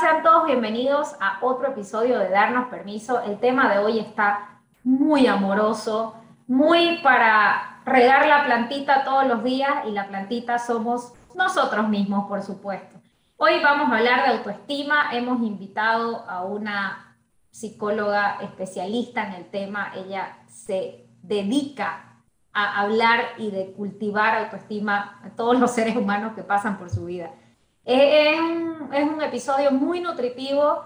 sean todos bienvenidos a otro episodio de Darnos Permiso. El tema de hoy está muy amoroso, muy para regar la plantita todos los días y la plantita somos nosotros mismos, por supuesto. Hoy vamos a hablar de autoestima. Hemos invitado a una psicóloga especialista en el tema. Ella se dedica a hablar y de cultivar autoestima a todos los seres humanos que pasan por su vida. Es un, es un episodio muy nutritivo.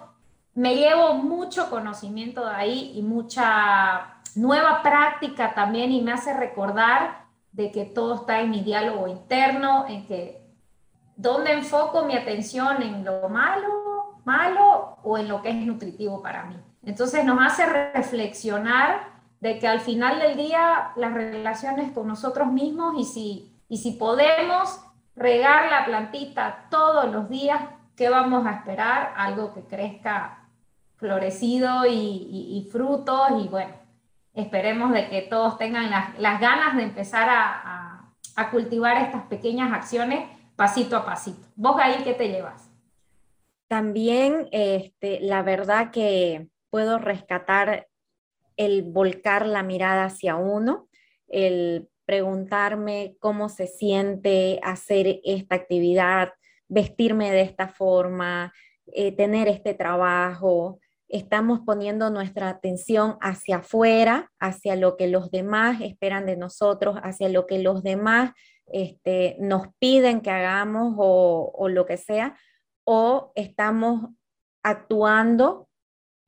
Me llevo mucho conocimiento de ahí y mucha nueva práctica también y me hace recordar de que todo está en mi diálogo interno, en que dónde enfoco mi atención en lo malo, malo o en lo que es nutritivo para mí. Entonces nos hace reflexionar de que al final del día las relaciones con nosotros mismos y si, y si podemos regar la plantita todos los días, ¿qué vamos a esperar? Algo que crezca florecido y, frutos y bueno, esperemos de que todos tengan las, ganas de empezar a, a, cultivar estas pequeñas acciones pasito a pasito. ¿Vos ahí qué te llevas? También, este, la verdad que puedo rescatar el volcar la mirada hacia uno, el preguntarme cómo se siente hacer esta actividad, vestirme de esta forma, eh, tener este trabajo. Estamos poniendo nuestra atención hacia afuera, hacia lo que los demás esperan de nosotros, hacia lo que los demás este, nos piden que hagamos o, o lo que sea, o estamos actuando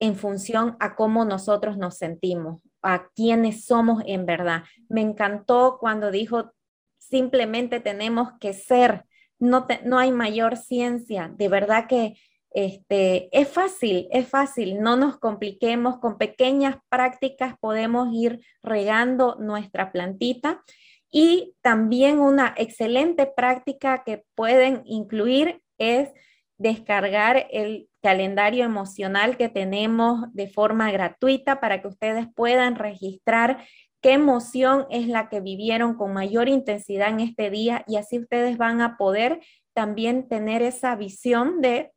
en función a cómo nosotros nos sentimos a quiénes somos en verdad. Me encantó cuando dijo, simplemente tenemos que ser, no, no hay mayor ciencia, de verdad que este, es fácil, es fácil, no nos compliquemos, con pequeñas prácticas podemos ir regando nuestra plantita. Y también una excelente práctica que pueden incluir es descargar el calendario emocional que tenemos de forma gratuita para que ustedes puedan registrar qué emoción es la que vivieron con mayor intensidad en este día y así ustedes van a poder también tener esa visión de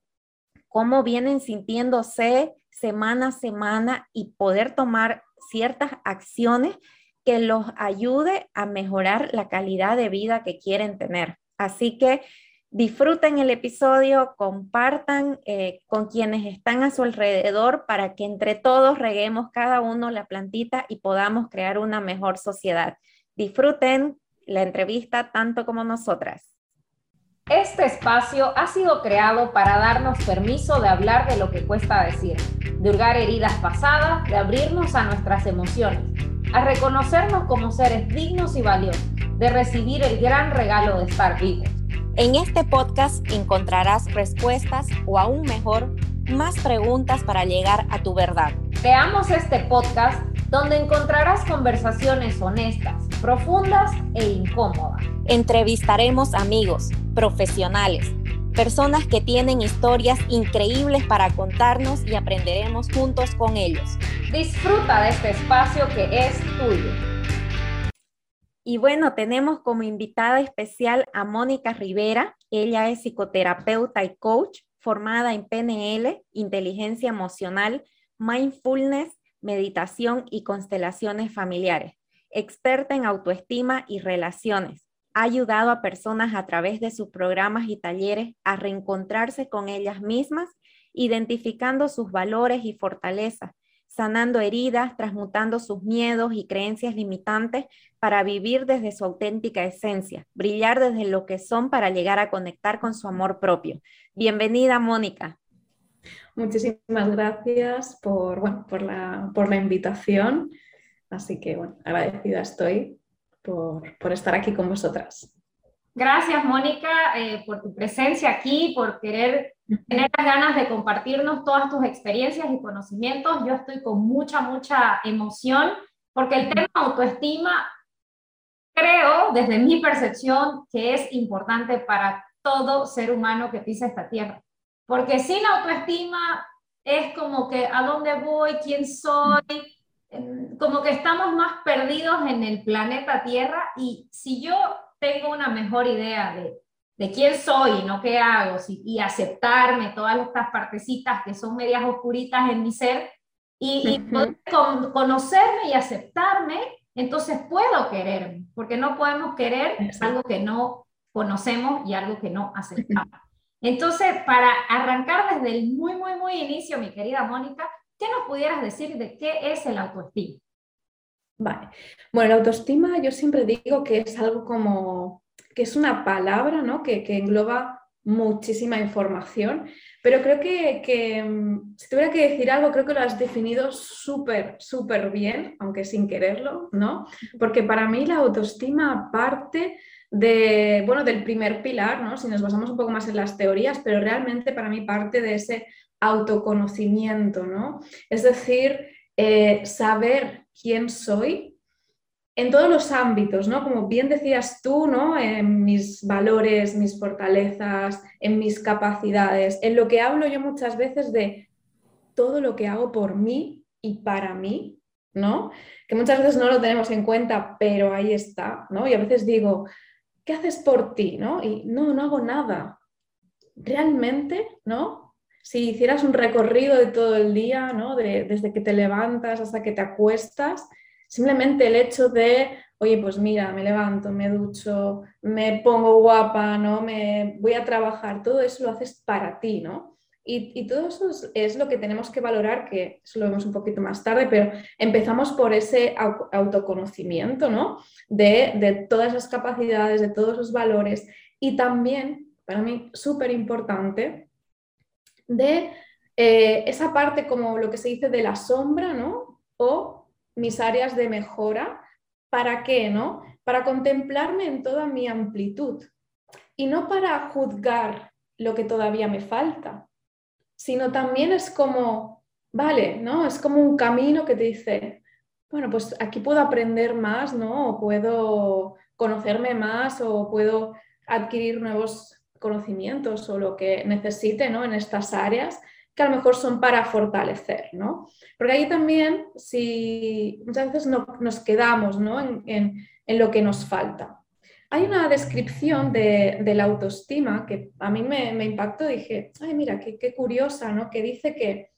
cómo vienen sintiéndose semana a semana y poder tomar ciertas acciones que los ayude a mejorar la calidad de vida que quieren tener. Así que Disfruten el episodio, compartan eh, con quienes están a su alrededor para que entre todos reguemos cada uno la plantita y podamos crear una mejor sociedad. Disfruten la entrevista tanto como nosotras. Este espacio ha sido creado para darnos permiso de hablar de lo que cuesta decir, de hurgar heridas pasadas, de abrirnos a nuestras emociones, a reconocernos como seres dignos y valiosos, de recibir el gran regalo de estar vivos. En este podcast encontrarás respuestas o aún mejor, más preguntas para llegar a tu verdad. Creamos este podcast donde encontrarás conversaciones honestas, profundas e incómodas. Entrevistaremos amigos, profesionales, personas que tienen historias increíbles para contarnos y aprenderemos juntos con ellos. Disfruta de este espacio que es tuyo. Y bueno, tenemos como invitada especial a Mónica Rivera. Ella es psicoterapeuta y coach formada en PNL, inteligencia emocional, mindfulness, meditación y constelaciones familiares. Experta en autoestima y relaciones. Ha ayudado a personas a través de sus programas y talleres a reencontrarse con ellas mismas, identificando sus valores y fortalezas sanando heridas, transmutando sus miedos y creencias limitantes para vivir desde su auténtica esencia, brillar desde lo que son para llegar a conectar con su amor propio. Bienvenida, Mónica. Muchísimas gracias por, bueno, por, la, por la invitación. Así que, bueno, agradecida estoy por, por estar aquí con vosotras. Gracias, Mónica, eh, por tu presencia aquí, por querer tener las ganas de compartirnos todas tus experiencias y conocimientos. Yo estoy con mucha, mucha emoción porque el tema autoestima, creo, desde mi percepción, que es importante para todo ser humano que pisa esta tierra. Porque sin autoestima es como que a dónde voy, quién soy, como que estamos más perdidos en el planeta Tierra y si yo tengo una mejor idea de de quién soy, no qué hago, y aceptarme todas estas partecitas que son medias oscuritas en mi ser, y, conocerme y aceptarme, entonces puedo quererme, porque no podemos querer algo que no conocemos y algo que no aceptamos. Entonces, para arrancar desde el muy, muy, muy inicio, mi querida Mónica, ¿qué nos pudieras decir de qué es el autoestima? Vale. Bueno, la autoestima yo siempre digo que es algo como, que es una palabra, ¿no? Que, que engloba muchísima información, pero creo que, que, mm, si tuviera que decir algo, creo que lo has definido súper, súper bien, aunque sin quererlo, ¿no? Porque para mí la autoestima parte de, bueno, del primer pilar, ¿no? Si nos basamos un poco más en las teorías, pero realmente para mí parte de ese autoconocimiento, ¿no? Es decir, eh, saber quién soy en todos los ámbitos, ¿no? Como bien decías tú, ¿no? En mis valores, mis fortalezas, en mis capacidades, en lo que hablo yo muchas veces de todo lo que hago por mí y para mí, ¿no? Que muchas veces no lo tenemos en cuenta, pero ahí está, ¿no? Y a veces digo, ¿qué haces por ti, ¿no? Y no, no hago nada. Realmente, ¿no? Si hicieras un recorrido de todo el día, ¿no? desde que te levantas hasta que te acuestas, Simplemente el hecho de, oye, pues mira, me levanto, me ducho, me pongo guapa, ¿no? Me voy a trabajar, todo eso lo haces para ti, ¿no? Y, todo eso es, lo que tenemos que valorar, que eso lo vemos un poquito más tarde, pero empezamos por ese autoconocimiento, ¿no? De, todas esas capacidades, de todos esos valores y también, para mí, súper importante, de eh, esa parte como lo que se dice de la sombra, ¿no? O mis áreas de mejora. ¿Para qué? ¿No? Para contemplarme en toda mi amplitud y no para juzgar lo que todavía me falta, sino también es como, vale, ¿no? Es como un camino que te dice, bueno, pues aquí puedo aprender más, ¿no? Puedo conocerme más o puedo adquirir nuevos conocimientos o lo que necesite, ¿no? En estas áreas que a lo mejor son para fortalecer, ¿no? Porque ahí también, si muchas veces no, nos quedamos ¿no? en, lo que nos falta. Hay una descripción de, la autoestima que a mí me, impactó, dije, ay, mira, qué, curiosa, ¿no? Que dice que,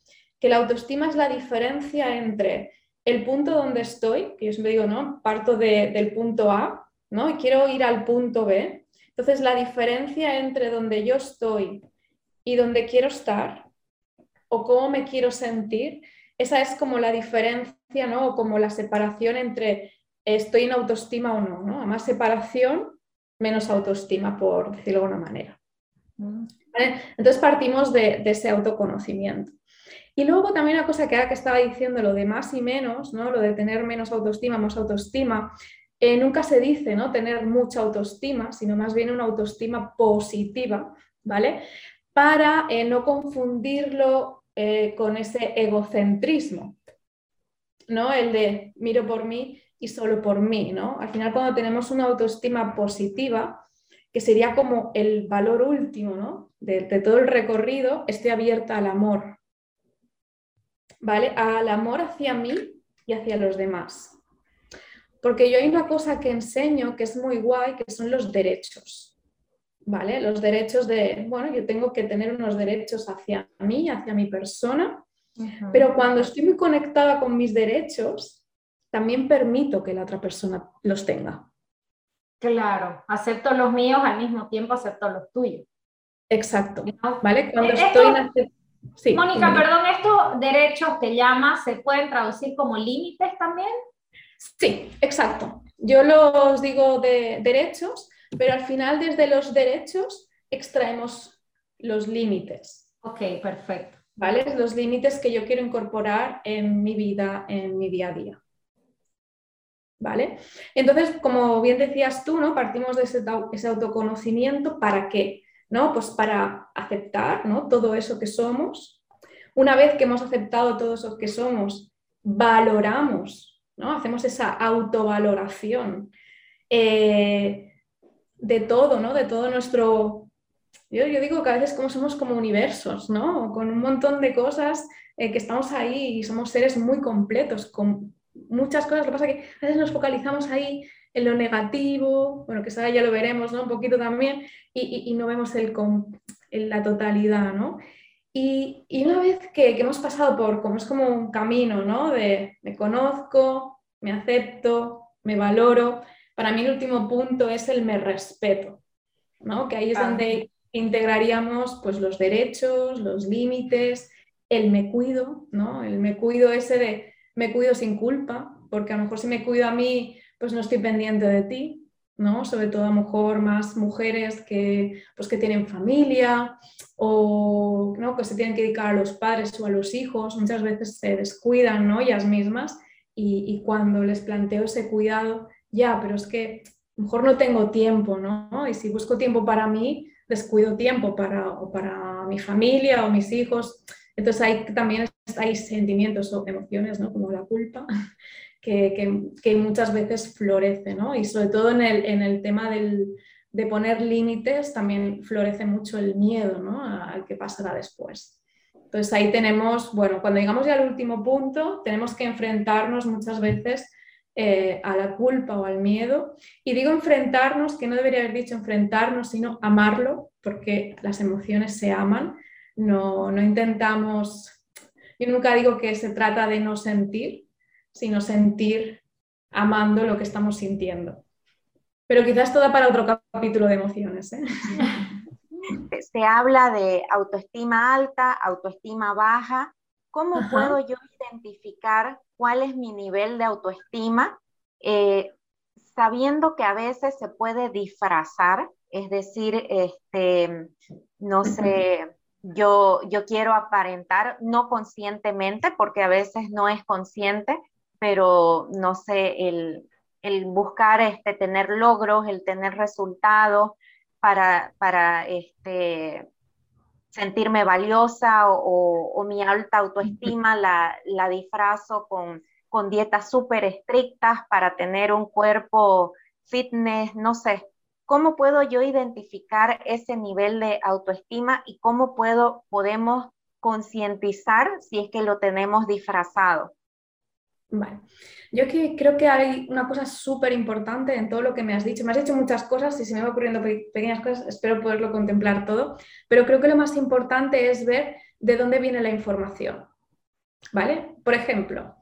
la autoestima es la diferencia entre el punto donde estoy, que yo siempre digo, ¿no? Parto del punto A, ¿no? Y quiero ir al punto B. Entonces, la diferencia entre donde yo estoy y donde quiero estar o cómo me quiero sentir, esa es como la diferencia, ¿no? O como la separación entre estoy en autoestima o no, ¿no? Más separación, menos autoestima, por decirlo de alguna manera. Mm. Entonces partimos de, ese autoconocimiento. Y luego también una cosa que ahora que estaba diciendo, lo de más y menos, ¿no? Lo de tener menos autoestima, más autoestima, eh, nunca se dice, ¿no? Tener mucha autoestima, sino más bien una autoestima positiva, ¿vale? Para eh, no confundirlo eh, con ese egocentrismo, ¿no? El de miro por mí y solo por mí, ¿no? Al final cuando tenemos una autoestima positiva, que sería como el valor último, ¿no? De, todo el recorrido, estoy abierta al amor, ¿vale? Al amor hacia mí y hacia los demás. Porque yo hay una cosa que enseño que es muy guay, que son los derechos. ¿Vale? Los derechos de, bueno, yo tengo que tener unos derechos hacia mí, hacia mi persona, pero cuando estoy muy conectada con mis derechos, también permito que la otra persona los tenga. Claro, acepto los míos al mismo tiempo acepto los tuyos. Exacto, ¿vale? Cuando estoy sí, Mónica, perdón, ¿estos derechos que llamas se pueden traducir como límites también? Sí, exacto. Yo los digo de derechos pero al final desde los derechos extraemos los límites. Ok, perfecto. ¿Vale? Los límites que yo quiero incorporar en mi vida, en mi día a día. ¿Vale? Entonces, como bien decías tú, ¿no? Partimos de ese, ese autoconocimiento, ¿para qué? ¿No? Pues para aceptar ¿no? todo eso que somos. Una vez que hemos aceptado todo eso que somos, valoramos, ¿no? Hacemos esa autovaloración. Eh, de todo, ¿no? De todo nuestro... Yo, digo que a veces como somos como universos, ¿no? Con un montón de cosas eh, que estamos ahí y somos seres muy completos, con muchas cosas. Lo que pasa es que a veces nos focalizamos ahí en lo negativo, bueno, que ya lo veremos, ¿no? Un poquito también, y, no vemos el, la totalidad, ¿no? Y, una vez que, que, hemos pasado por, como es como un camino, ¿no? De me conozco, me acepto, me valoro, para mí el último punto es el me respeto, ¿no? Que ahí es donde integraríamos pues los derechos, los límites, el me cuido, ¿no? El me cuido ese de me cuido sin culpa, porque a lo mejor si me cuido a mí, pues no estoy pendiente de ti, ¿no? Sobre todo a lo mejor más mujeres que, pues que tienen familia o ¿no? que se tienen que dedicar a los padres o a los hijos, muchas veces se descuidan, ¿no? Ellas mismas y, y cuando les planteo ese cuidado, ya, pero es que mejor no tengo tiempo, ¿no? Y si busco tiempo para mí, descuido tiempo para, para mi familia o mis hijos. Entonces hay también hay sentimientos o emociones, ¿no? Como la culpa, que, que, muchas veces florece, ¿no? Y sobre todo en el, en el tema del, de poner límites también florece mucho el miedo, ¿no? Al que pasará después. Entonces ahí tenemos, bueno, cuando llegamos ya al último punto, tenemos que enfrentarnos muchas veces eh, a la culpa o al miedo. Y digo enfrentarnos, que no debería haber dicho enfrentarnos, sino amarlo, porque las emociones se aman. No, no intentamos, yo nunca digo que se trata de no sentir, sino sentir amando lo que estamos sintiendo. Pero quizás toda para otro capítulo de emociones. ¿eh? Se habla de autoestima alta, autoestima baja. ¿Cómo puedo yo identificar cuál es mi nivel de autoestima, eh, sabiendo que a veces se puede disfrazar, es decir, este, no sé, yo, yo quiero aparentar no conscientemente, porque a veces no es consciente, pero no sé, el, buscar este, tener logros, el tener resultados para, para este, sentirme valiosa o, mi alta autoestima la, la disfrazo con, con dietas súper estrictas para tener un cuerpo fitness, no sé. ¿Cómo puedo yo identificar ese nivel de autoestima y cómo puedo, podemos concientizar si es que lo tenemos disfrazado? Vale. Yo que creo que hay una cosa súper importante en todo lo que me has dicho. Me has dicho muchas cosas y se me va ocurriendo pequeñas cosas, espero poderlo contemplar todo, pero creo que lo más importante es ver de dónde viene la información. ¿Vale? Por ejemplo,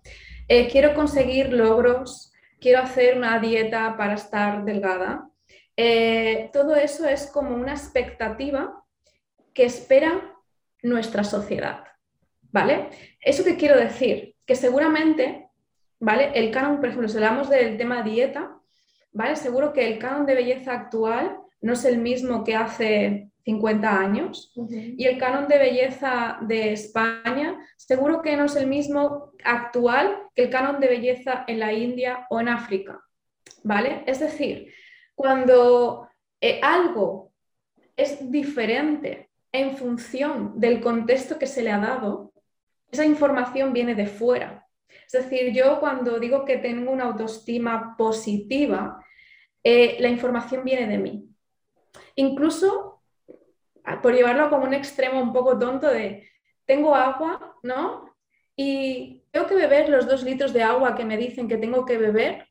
eh, quiero conseguir logros, quiero hacer una dieta para estar delgada. Eh, todo eso es como una expectativa que espera nuestra sociedad. ¿Vale? ¿Eso qué quiero decir? Que seguramente ¿vale? El canon, por ejemplo, si hablamos del tema dieta, ¿vale? Seguro que el canon de belleza actual no es el mismo que hace 50 años y el canon de belleza de España seguro que no es el mismo actual que el canon de belleza en la India o en África, ¿vale? Es decir, cuando eh, algo es diferente en función del contexto que se le ha dado, esa información viene de fuera. Es decir, yo cuando digo que tengo una autoestima positiva, eh, la información viene de mí. Incluso, por llevarlo como un extremo un poco tonto de, tengo agua, ¿no? Y tengo que beber los dos litros de agua que me dicen que tengo que beber,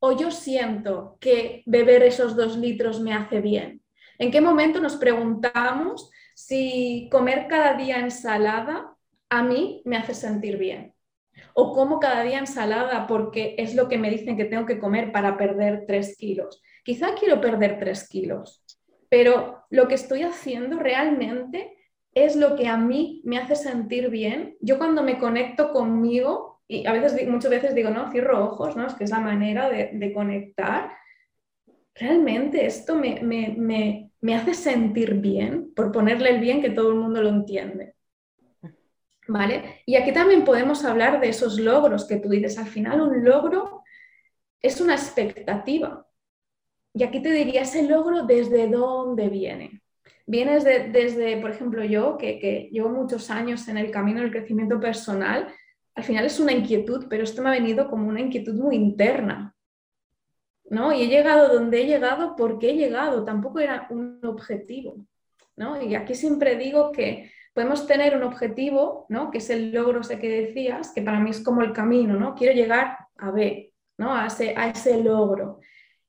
o yo siento que beber esos dos litros me hace bien. ¿En qué momento nos preguntamos si comer cada día ensalada a mí me hace sentir bien? O como cada día ensalada porque es lo que me dicen que tengo que comer para perder tres kilos. Quizá quiero perder tres kilos, pero lo que estoy haciendo realmente es lo que a mí me hace sentir bien. Yo cuando me conecto conmigo, y a veces, muchas veces digo, no, cierro ojos, ¿no? Es que es la manera de, conectar. Realmente esto me, me hace sentir bien, por ponerle el bien que todo el mundo lo entiende. ¿Vale? Y aquí también podemos hablar de esos logros que tú dices. Al final, un logro es una expectativa. Y aquí te diría ese logro desde dónde viene. Vienes desde, por ejemplo, yo, que, llevo muchos años en el camino del crecimiento personal, al final es una inquietud, pero esto me ha venido como una inquietud muy interna. ¿no? Y he llegado donde he llegado porque he llegado, tampoco era un objetivo. ¿no? Y aquí siempre digo que podemos tener un objetivo, ¿no? que es el logro ese que decías, que para mí es como el camino, ¿no? quiero llegar a B, ¿no? a, ese, a ese logro.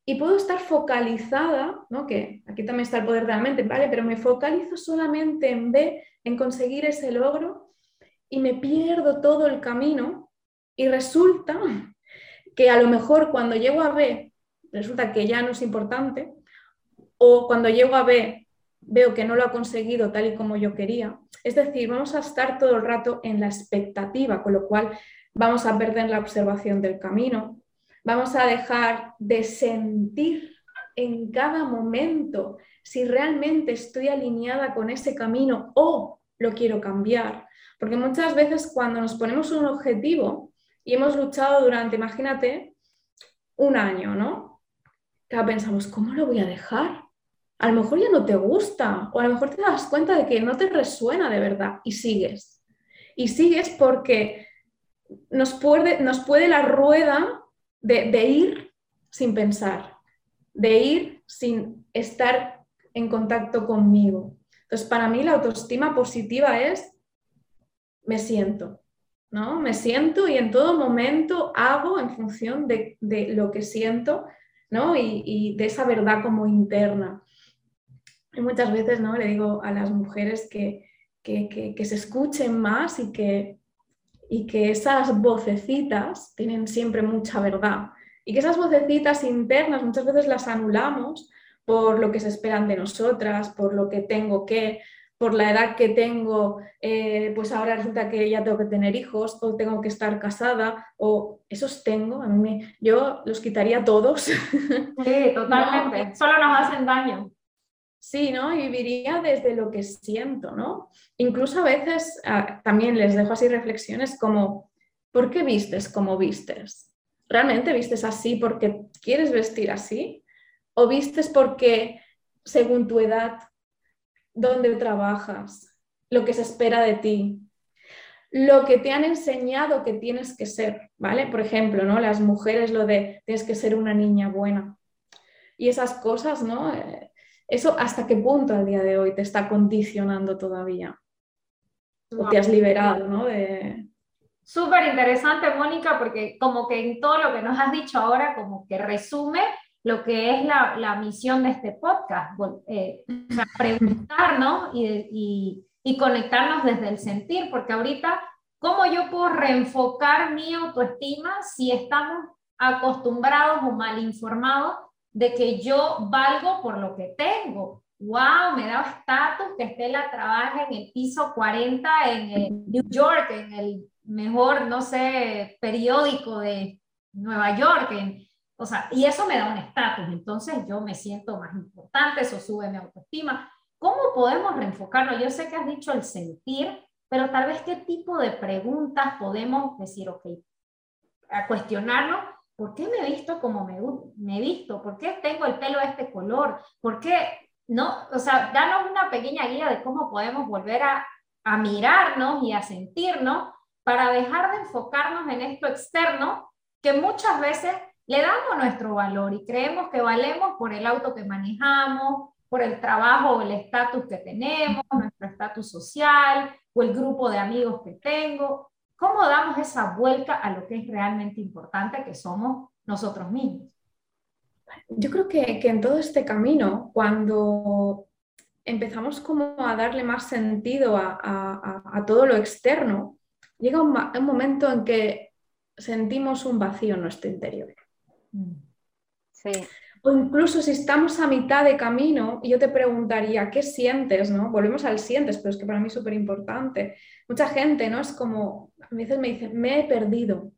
y puedo estar focalizada, ¿no? que aquí también está el poder de la mente, ¿vale? Pero me focalizo solamente en B, en conseguir ese logro y me pierdo todo el camino y resulta que a lo mejor cuando llego a B resulta que ya no es importante o cuando llego a B veo que no lo ha conseguido tal y como yo quería. Es decir, vamos a estar todo el rato en la expectativa, con lo cual vamos a perder la observación del camino, vamos a dejar de sentir en cada momento si realmente estoy alineada con ese camino o lo quiero cambiar. Porque muchas veces cuando nos ponemos un objetivo y hemos luchado durante, imagínate, un año, ¿no? Claro, pensamos, ¿cómo lo voy a dejar? A lo mejor ya no te gusta o a lo mejor te das cuenta de que no te resuena de verdad y sigues. Y sigues porque nos puede, nos puede la rueda de, de ir sin pensar, de ir sin estar en contacto conmigo. Entonces, para mí la autoestima positiva es me siento, ¿no? Me siento y en todo momento hago en función de, lo que siento, ¿no? Y, de esa verdad como interna. Y muchas veces, ¿no? Le digo a las mujeres que, que, se escuchen más y que, y que esas vocecitas tienen siempre mucha verdad. Y que esas vocecitas internas muchas veces las anulamos por lo que se esperan de nosotras, por lo que tengo que, por la edad que tengo, eh, pues ahora resulta que ya tengo que tener hijos o tengo que estar casada o esos tengo, a mí yo los quitaría todos. Sí, totalmente, solo nos hacen daño. Sí, ¿no? Y viviría desde lo que siento, ¿no? Incluso a veces ah, también les dejo así reflexiones como, ¿por qué vistes como vistes? ¿Realmente vistes así porque quieres vestir así? ¿O vistes porque según tu edad dónde trabajas, lo que se espera de ti, lo que te han enseñado que tienes que ser, ¿vale? Por ejemplo, ¿no? Las mujeres lo de tienes que ser una niña buena. Y esas cosas, ¿no? Eh, eso hasta qué punto al día de hoy te está condicionando todavía. O te has liberado, ¿no? De... Súper interesante, Mónica, porque como que en todo lo que nos has dicho ahora, como que resume lo que es la, misión de este podcast, eh, preguntarnos y, y, conectarnos desde el sentir, porque ahorita, ¿cómo yo puedo reenfocar mi autoestima si estamos acostumbrados o mal informados de que yo valgo por lo que tengo? wow, me da estatus que Estela trabaje en el piso 40 en New York, en el mejor, no sé, periódico de Nueva York, en, o sea, y eso me da un estatus, entonces yo me siento más importante, eso sube mi autoestima. ¿Cómo podemos reenfocarlo? Yo sé que has dicho el sentir, pero tal vez qué tipo de preguntas podemos decir, ok, a cuestionarnos, ¿por qué me he visto como me, me he visto? ¿Por qué tengo el pelo de este color? ¿Por qué no? O sea, danos una pequeña guía de cómo podemos volver a, a mirarnos y a sentirnos para dejar de enfocarnos en esto externo que muchas veces le damos nuestro valor y creemos que valemos por el auto que manejamos, por el trabajo o el estatus que tenemos, nuestro estatus social o el grupo de amigos que tengo. ¿Cómo damos esa vuelta a lo que es realmente importante, que somos nosotros mismos? Yo creo que, en todo este camino, cuando empezamos como a darle más sentido a, todo lo externo, llega un, un momento en que sentimos un vacío en nuestro interior. Sí. O incluso si estamos a mitad de camino, yo te preguntaría, ¿qué sientes? ¿no? Volvemos al sientes, pero es que para mí es súper importante. Mucha gente, ¿no? Es como, a veces me dicen, me he perdido,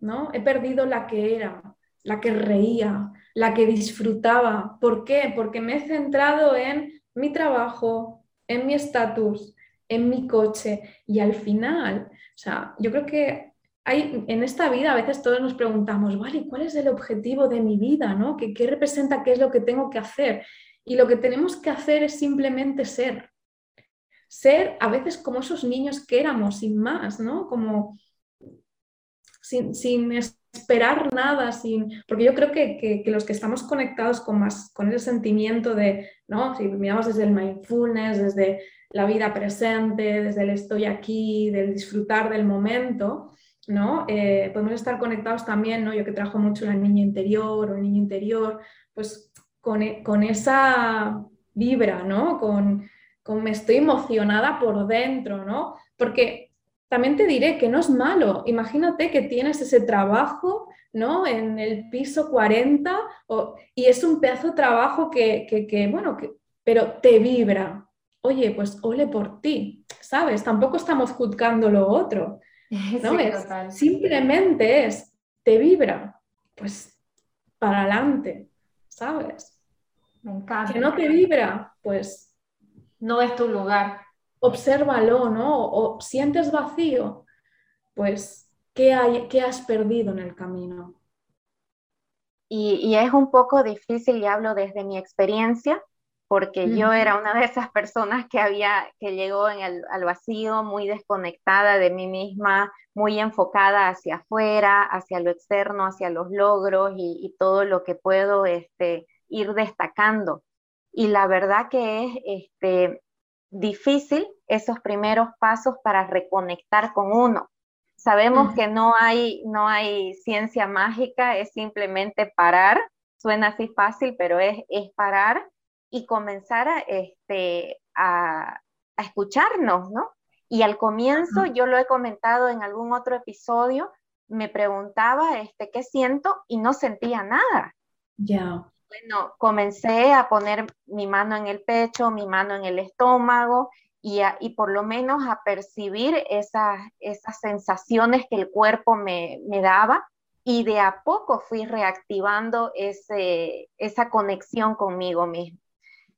¿no? He perdido la que era, la que reía, la que disfrutaba. ¿Por qué? Porque me he centrado en mi trabajo, en mi estatus, en mi coche y al final, o sea, yo creo que hay, en esta vida a veces todos nos preguntamos, vale, ¿cuál es el objetivo de mi vida? ¿no? ¿Qué, ¿Qué representa? ¿Qué es lo que tengo que hacer? Y lo que tenemos que hacer es simplemente ser. Ser a veces como esos niños que éramos, sin más, ¿no? Como sin, sin esperar nada, sin... porque yo creo que, que, que, los que estamos conectados con, más, con ese sentimiento de, ¿no? si miramos desde el mindfulness, desde la vida presente, desde el estoy aquí, del disfrutar del momento, ¿no? Eh, podemos estar conectados también, ¿no? Yo que trabajo mucho el niño interior o el niño interior, pues con, e, con esa vibra, ¿no? Con, con, me estoy emocionada por dentro, ¿no? Porque también te diré que no es malo. Imagínate que tienes ese trabajo, ¿no? En el piso 40 y es un pedazo de trabajo que, que, bueno, que, pero te vibra. Oye, pues ole por ti, ¿sabes? Tampoco estamos juzgando lo otro. ¿no? simplemente es, te vibra, pues para adelante, ¿sabes? Me encanta. Que no te vibra, pues no es tu lugar. Obsérvalo, ¿no? O sientes vacío, pues ¿qué, hay, qué has perdido en el camino? Y, y, es un poco difícil, y hablo desde mi experiencia, porque yo era una de esas personas que había, que llegó en el, al vacío, muy desconectada de mí misma, muy enfocada hacia afuera, hacia lo externo, hacia los logros y, y todo lo que puedo este, ir destacando. Y la verdad que es este, difícil esos primeros pasos para reconectar con uno. Sabemos que no hay, no hay ciencia mágica, es simplemente parar. Suena así fácil, pero es, es parar y comenzar a, este, a, escucharnos, ¿no? Y al comienzo, yo lo he comentado en algún otro episodio, me preguntaba este, qué siento y no sentía nada. Ya. Bueno, comencé a poner mi mano en el pecho, mi mano en el estómago y, y por lo menos a percibir esas, esas sensaciones que el cuerpo me, me daba y de a poco fui reactivando ese, esa conexión conmigo mismo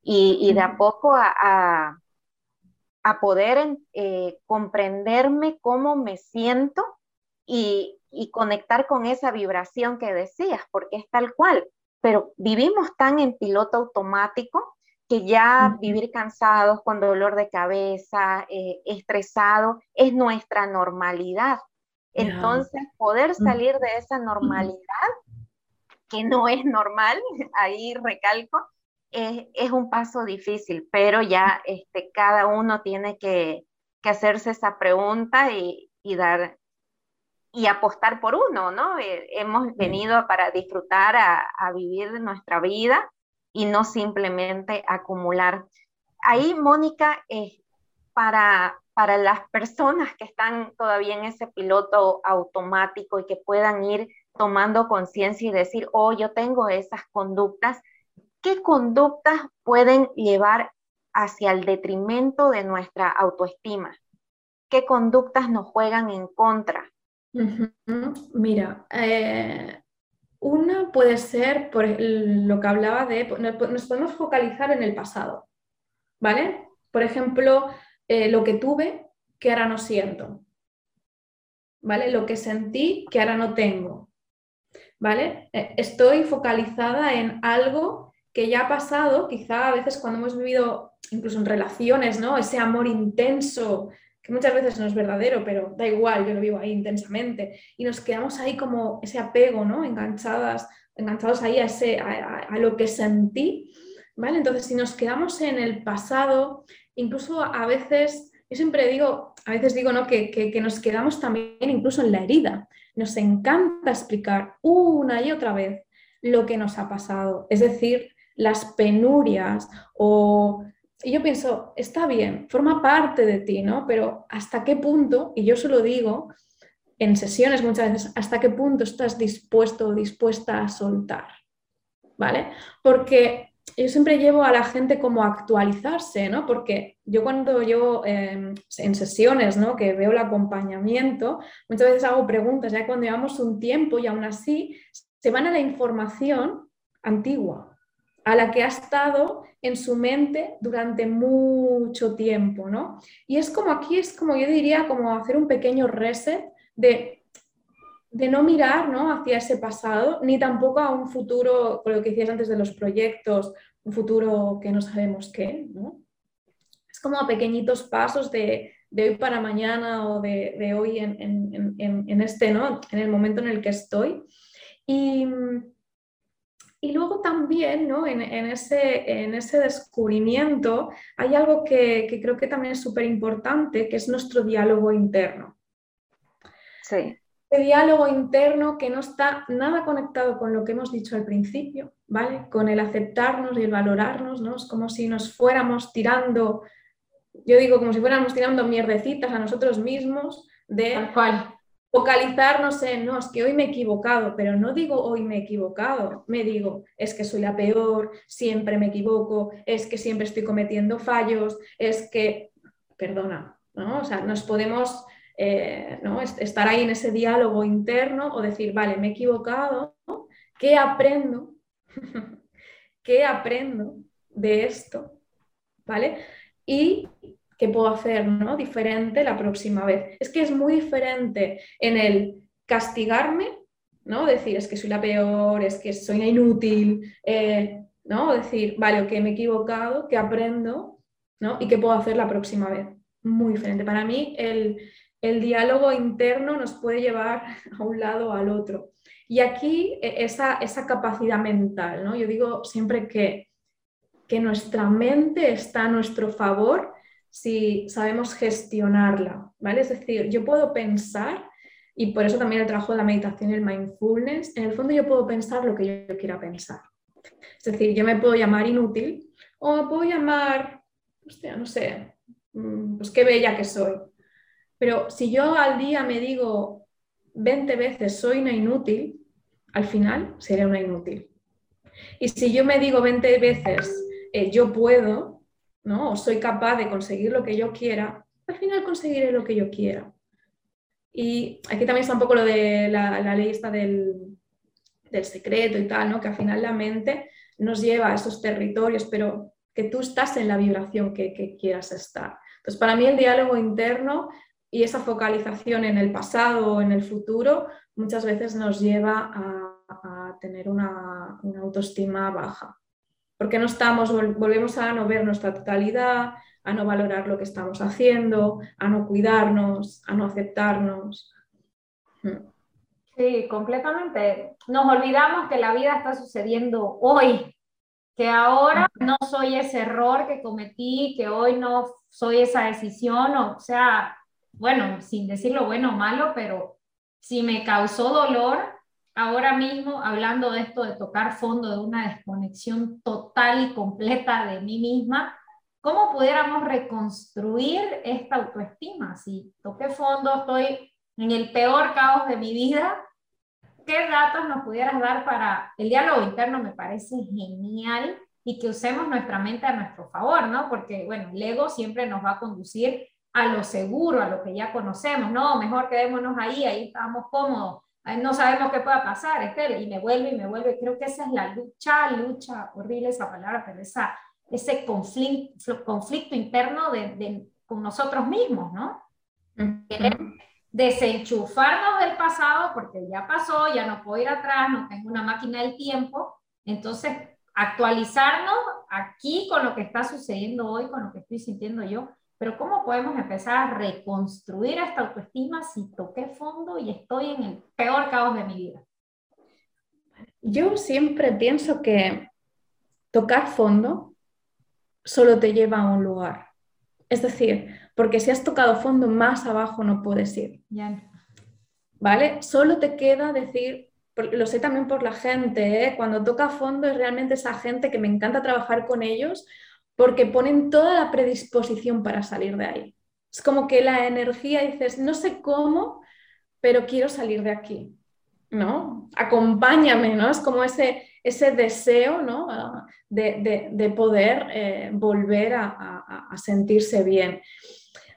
y, de a poco a, a, poder eh, comprenderme cómo me siento y, y, conectar con esa vibración que decías, porque es tal cual. Pero vivimos tan en piloto automático que ya vivir cansados, con dolor de cabeza, eh, estresado, es nuestra normalidad. Entonces, poder salir de esa normalidad, que no es normal, ahí recalco, es, un paso difícil, pero ya este, cada uno tiene que, hacerse esa pregunta y, dar y apostar por uno, ¿no? Eh, hemos venido para disfrutar, a, vivir nuestra vida y no simplemente acumular. Ahí, Mónica, para, para las personas que están todavía en ese piloto automático y que puedan ir tomando conciencia y decir, oh, yo tengo esas conductas, ¿qué conductas pueden llevar hacia el detrimento de nuestra autoestima? ¿Qué conductas nos juegan en contra? Mira, eh, una puede ser por lo que hablaba de, nos podemos focalizar en el pasado, ¿vale? Por ejemplo, eh, lo que tuve que ahora no siento, ¿vale? Lo que sentí que ahora no tengo, ¿vale? Eh, estoy focalizada en algo que ya ha pasado, quizá a veces cuando hemos vivido incluso en relaciones, ¿no? Ese amor intenso, que muchas veces no es verdadero, pero da igual, yo lo vivo ahí intensamente, y nos quedamos ahí como ese apego, ¿no? Enganchadas, enganchados ahí a, ese, a, lo que sentí, ¿vale? Entonces, si nos quedamos en el pasado, incluso a veces, yo siempre digo, a veces digo, ¿no? Que, que, que nos quedamos también incluso en la herida. Nos encanta explicar una y otra vez lo que nos ha pasado. Es decir, las penurias o... Y yo pienso, está bien, forma parte de ti, ¿no? Pero ¿hasta qué punto? Y yo se lo digo en sesiones muchas veces, ¿hasta qué punto estás dispuesto o dispuesta a soltar? ¿Vale? Porque yo siempre llevo a la gente como a actualizarse, ¿no? Porque yo cuando yo em, en sesiones, ¿no? Que veo el acompañamiento, muchas veces hago preguntas, ya cuando llevamos un tiempo y aún así se van a la información antigua, a la que ha estado en su mente durante mucho tiempo, ¿no? Y es como aquí, es como yo diría, como hacer un pequeño reset de, de no mirar ¿no? hacia ese pasado, ni tampoco a un futuro, por lo que decías antes de los proyectos, un futuro que no sabemos qué, ¿no? Es como a pequeñitos pasos de, de hoy para mañana o de, de hoy en, en, en, en, este, ¿no? En el momento en el que estoy. Y, y luego también ¿no? en, ese, en, ese, descubrimiento hay algo que, creo que también es súper importante, que es nuestro diálogo interno. Sí. diálogo interno que no está nada conectado con lo que hemos dicho al principio, ¿vale? Con el aceptarnos y el valorarnos, ¿no? Es como si nos fuéramos tirando, yo digo como si fuéramos tirando mierdecitas a nosotros mismos de focalizarnos en, no, es que hoy me he equivocado, pero no digo hoy me he equivocado, me digo, es que soy la peor, siempre me equivoco, es que siempre estoy cometiendo fallos, es que, perdona, ¿no? O sea, nos podemos eh, ¿no? estar ahí en ese diálogo interno o decir, vale, me he equivocado, ¿qué aprendo? ¿Qué aprendo de esto? ¿Vale? Y qué puedo hacer ¿no? diferente la próxima vez. Es que es muy diferente en el castigarme, ¿no? Decir, es que soy la peor, es que soy inútil, eh, ¿no? Decir, vale, ok, me he equivocado, ¿qué aprendo? ¿no? ¿Y qué puedo hacer la próxima vez? Muy diferente. Para mí, el, el diálogo interno nos puede llevar a un lado o al otro. Y aquí e, esa, esa capacidad mental, ¿no? Yo digo siempre que, que nuestra mente está a nuestro favor si sabemos gestionarla, ¿vale? Es decir, yo puedo pensar, y por eso también el trabajo de la meditación y el mindfulness, en el fondo yo puedo pensar lo que yo quiera pensar. Es decir, yo me puedo llamar inútil o me puedo llamar, hostia, no sé, mm, pues qué bella que soy. Pero si yo al día me digo 20 veces soy una inútil, al final seré una inútil. Y si yo me digo 20 veces eh, yo puedo, ¿no? o soy capaz de conseguir lo que yo quiera, al final conseguiré lo que yo quiera. Y aquí también está un poco lo de la, ley esta del, secreto y tal, ¿no? que al final la mente nos lleva a esos territorios, pero que tú estás en la vibración que, quieras estar. Entonces, para mí el diálogo interno y esa focalización en el pasado o en el futuro muchas veces nos lleva a, tener una autoestima baja porque no estamos, volvemos a no ver nuestra totalidad, a no valorar lo que estamos haciendo, a no cuidarnos, a no aceptarnos. Hmm. Sí, completamente. Nos olvidamos que la vida está sucediendo hoy, que ahora no soy ese error que cometí, que hoy no soy esa decisión, o sea, bueno, sin decirlo bueno o malo, pero si me causó dolor, ahora mismo, hablando de esto de tocar fondo, de una desconexión total y completa de mí misma, ¿cómo pudiéramos reconstruir esta autoestima? Si toqué fondo, estoy en el peor caos de mi vida, ¿qué datos nos pudieras dar para el diálogo interno? Me parece genial y que usemos nuestra mente a nuestro favor, ¿no? Porque, bueno, el ego siempre nos va a conducir a lo seguro, a lo que ya conocemos, ¿no? Mejor quedémonos ahí, ahí estamos cómodos no sabemos qué pueda pasar, Estel, y me vuelve y me vuelve. Creo que esa es la lucha, lucha, horrible esa palabra, pero esa, ese conflicto, conflicto interno de, con nosotros mismos, ¿no? desenchufarnos del pasado porque ya pasó, ya no puedo ir atrás, no tengo una máquina del tiempo. Entonces, actualizarnos aquí con lo que está sucediendo hoy, con lo que estoy sintiendo yo, pero ¿cómo podemos empezar a reconstruir esta autoestima si toqué fondo y estoy en el peor caos de mi vida? Yo siempre pienso que tocar fondo solo te lleva a un lugar. Es decir, porque si has tocado fondo más abajo no puedes ir. ¿Vale? Solo te queda decir, lo sé también por la gente, ¿eh? cuando toca fondo es realmente esa gente que me encanta trabajar con ellos porque ponen toda la predisposición para salir de ahí. Es como que la energía dices, no sé cómo, pero quiero salir de aquí, ¿no? Acompáñame, ¿no? Es como ese, ese deseo, ¿no? Ah, de, poder eh, volver a, sentirse bien.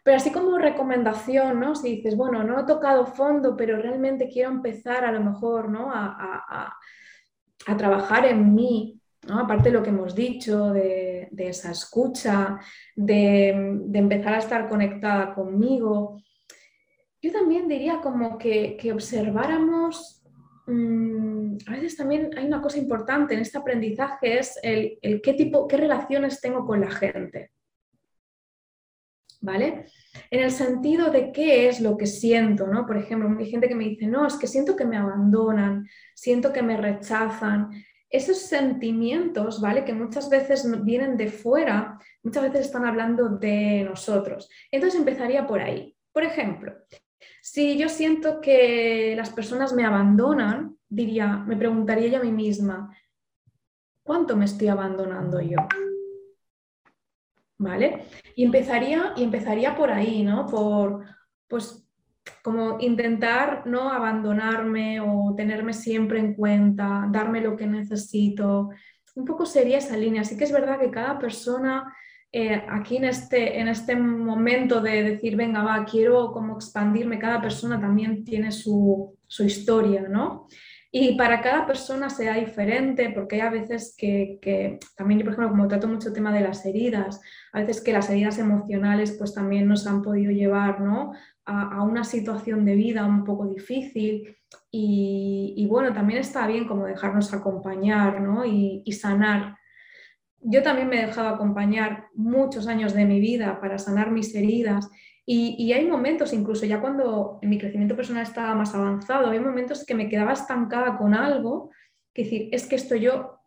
Pero así como recomendación, ¿no? Si dices, bueno, no he tocado fondo, pero realmente quiero empezar a lo mejor, ¿no? A, a trabajar en mí, aparte de lo que hemos dicho, de, esa escucha, de, empezar a estar conectada conmigo, yo también diría como que, observáramos, mm, a veces también hay una cosa importante en este aprendizaje, es el, qué tipo, qué relaciones tengo con la gente. ¿Vale? En el sentido de qué es lo que siento, ¿no? Por ejemplo, hay gente que me dice, no, es que siento que me abandonan, siento que me rechazan, esos sentimientos, ¿vale? Que muchas veces vienen de fuera, muchas veces están hablando de nosotros. Entonces empezaría por ahí. Por ejemplo, Si yo siento que las personas me abandonan, diría, me preguntaría yo a mí misma, ¿cuánto me estoy abandonando yo? ¿Vale? Y empezaría, y empezaría por ahí, ¿no? Por, pues, como intentar no abandonarme o tenerme siempre en cuenta, darme lo que necesito. Un poco sería esa línea. Así que es verdad que cada persona eh, aquí en este, en este momento de decir, venga, va, quiero como expandirme, cada persona también tiene su, su historia, ¿no? Y para cada persona sea diferente, porque hay a veces que, que, también yo, por ejemplo, como trato mucho el tema de las heridas, a veces que las heridas emocionales pues también nos han podido llevar ¿no? a, una situación de vida un poco difícil y, y, bueno, también está bien como dejarnos acompañar ¿no? y, y sanar yo también me he dejado acompañar muchos años de mi vida para sanar mis heridas y, hay momentos, incluso ya cuando mi crecimiento personal estaba más avanzado, hay momentos que me quedaba estancada con algo, que decir, es que esto yo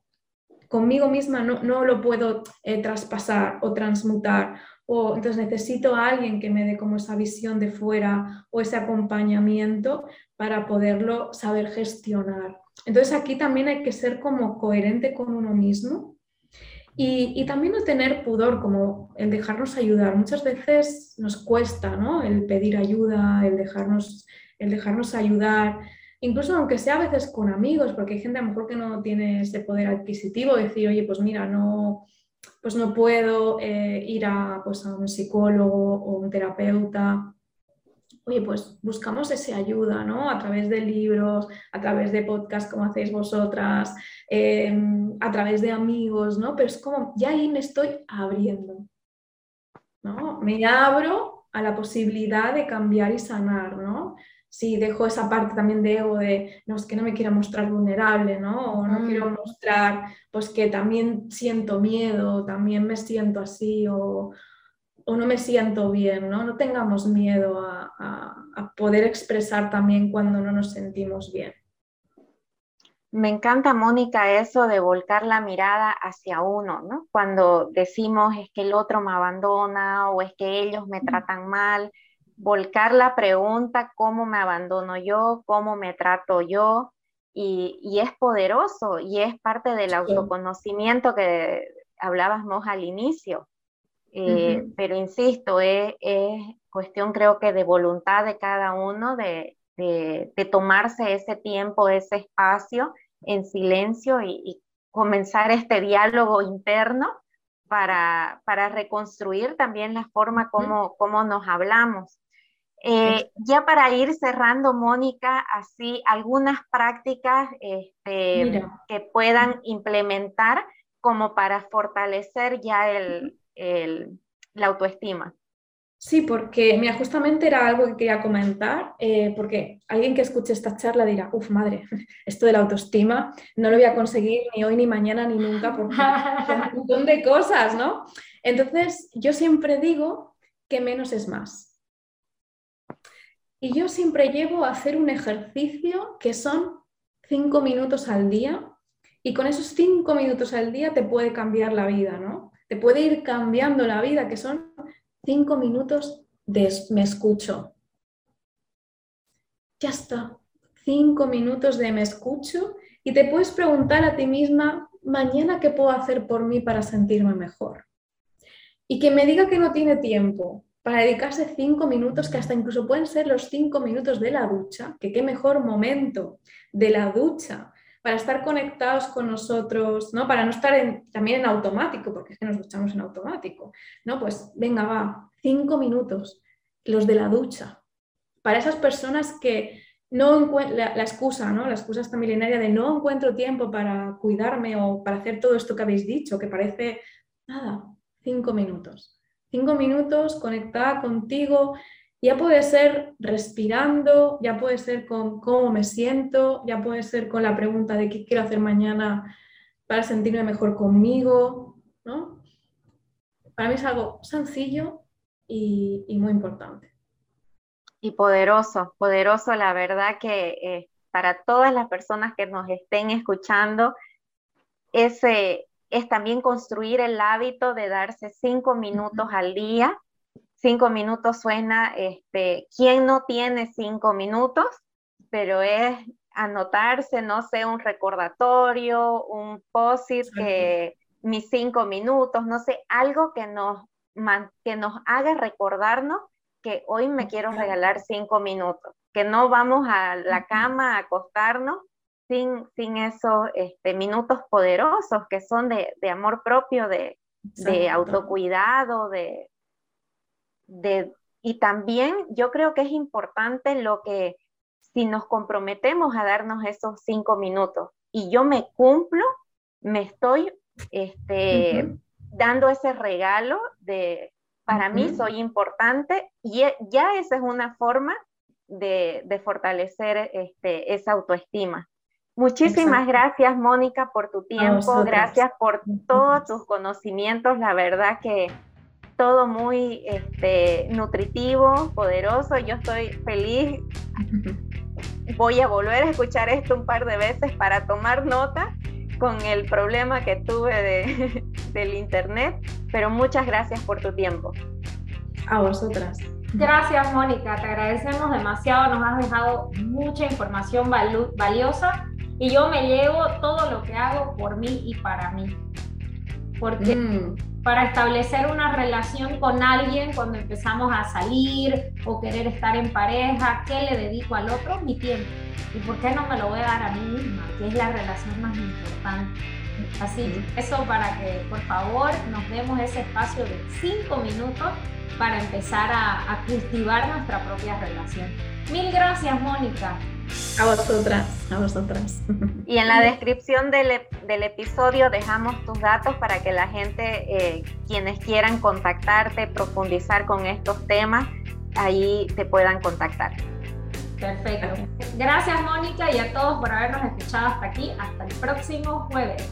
conmigo misma no, no lo puedo eh, traspasar o transmutar, o entonces necesito a alguien que me dé como esa visión de fuera o ese acompañamiento para poderlo saber gestionar. Entonces aquí también hay que ser como coherente con uno mismo y, también no tener pudor, como el dejarnos ayudar. Muchas veces nos cuesta ¿no? el pedir ayuda, el dejarnos, el dejarnos ayudar, incluso aunque sea a veces con amigos, porque hay gente a lo mejor que no tiene ese poder adquisitivo, decir, oye, pues mira, no, pues no puedo eh, ir a, pues a un psicólogo o un terapeuta oye, pues buscamos esa ayuda, ¿no? A través de libros, a través de podcasts como hacéis vosotras, eh, a través de amigos, ¿no? Pero es como, ya ahí me estoy abriendo, ¿no? Me abro a la posibilidad de cambiar y sanar, ¿no? Si dejo esa parte también de ego de, no, es que no me quiero mostrar vulnerable, ¿no? O no mm. quiero mostrar, pues que también siento miedo, también me siento así, o, o no me siento bien, ¿no? No tengamos miedo a, a, a, poder expresar también cuando no nos sentimos bien. Me encanta, Mónica, eso de volcar la mirada hacia uno, ¿no? Cuando decimos es que el otro me abandona o es que ellos me tratan mal, volcar la pregunta, ¿cómo me abandono yo? ¿Cómo me trato yo? Y, y es poderoso y es parte del autoconocimiento que hablábamos al inicio. Eh, pero insisto, es, es, cuestión creo que de voluntad de cada uno de, de, de tomarse ese tiempo, ese espacio en silencio y, y, comenzar este diálogo interno para, para reconstruir también la forma como, como nos hablamos. Eh, ya para ir cerrando, Mónica, así algunas prácticas este, que puedan implementar como para fortalecer ya el, el, la autoestima. Sí, porque mira, justamente era algo que quería comentar, eh, porque alguien que escuche esta charla dirá, uff, madre, esto de la autoestima no lo voy a conseguir ni hoy, ni mañana, ni nunca, porque son un montón de cosas, ¿no? Entonces, yo siempre digo que menos es más. Y yo siempre llevo a hacer un ejercicio que son cinco minutos al día, y con esos cinco minutos al día te puede cambiar la vida, ¿no? Te puede ir cambiando la vida, que son cinco minutos de me escucho. Ya está, cinco minutos de me escucho y te puedes preguntar a ti misma, mañana qué puedo hacer por mí para sentirme mejor. Y que me diga que no tiene tiempo para dedicarse cinco minutos, que hasta incluso pueden ser los cinco minutos de la ducha, que qué mejor momento de la ducha para estar conectados con nosotros, ¿no? Para no estar también en automático, porque es que nos duchamos en automático, ¿no? Pues venga, va, cinco minutos, los de la ducha. Para esas personas que no la, la excusa, ¿no? La excusa esta milenaria de no encuentro tiempo para cuidarme o para hacer todo esto que habéis dicho, que parece nada, cinco minutos. Cinco minutos conectada contigo, ya puede ser respirando, ya puede ser con cómo me siento, ya puede ser con la pregunta de qué quiero hacer mañana para sentirme mejor conmigo, ¿no? Para mí es algo sencillo y, y muy importante. Y poderoso, poderoso, la verdad que eh, para todas las personas que nos estén escuchando, ese es también construir el hábito de darse cinco minutos al día cinco minutos suena, este, ¿quién no tiene cinco minutos? Pero es anotarse, no sé, un recordatorio, un post-it que mis cinco minutos, no sé, algo que nos, que nos haga recordarnos que hoy me quiero regalar cinco minutos, que no vamos a la cama a acostarnos sin, sin esos este, minutos poderosos que son de, amor propio, de, de autocuidado, de, de, y también yo creo que es importante lo que si nos comprometemos a darnos esos cinco minutos y yo me cumplo, me estoy este, dando ese regalo de, para mí soy importante y e, ya esa es una forma de, de fortalecer este, esa autoestima. Muchísimas gracias, Mónica, por tu tiempo, gracias por todos tus conocimientos, la verdad que todo muy este, nutritivo, poderoso, yo estoy feliz. Voy a volver a escuchar esto un par de veces para tomar nota con el problema que tuve de, del internet, pero muchas gracias por tu tiempo. A vosotras. Gracias, Mónica, te agradecemos demasiado, nos has dejado mucha información valiosa y yo me llevo todo lo que hago por mí y para mí. Porque mm. para establecer una relación con alguien, cuando empezamos a salir o querer estar en pareja, ¿qué le dedico al otro? Mi tiempo ¿Y por qué no me lo voy a dar a mí misma? Que es la relación más importante. Así eso para que por favor nos demos ese espacio de cinco minutos para empezar a, a cultivar nuestra propia relación. Mil gracias, Mónica. A vosotras, a vosotras. Y en la descripción del, del episodio dejamos tus datos para que la gente, eh, quienes quieran contactarte, profundizar con estos temas, ahí te puedan contactar. Perfecto. Gracias Mónica y a todos por habernos escuchado hasta aquí. Hasta el próximo jueves.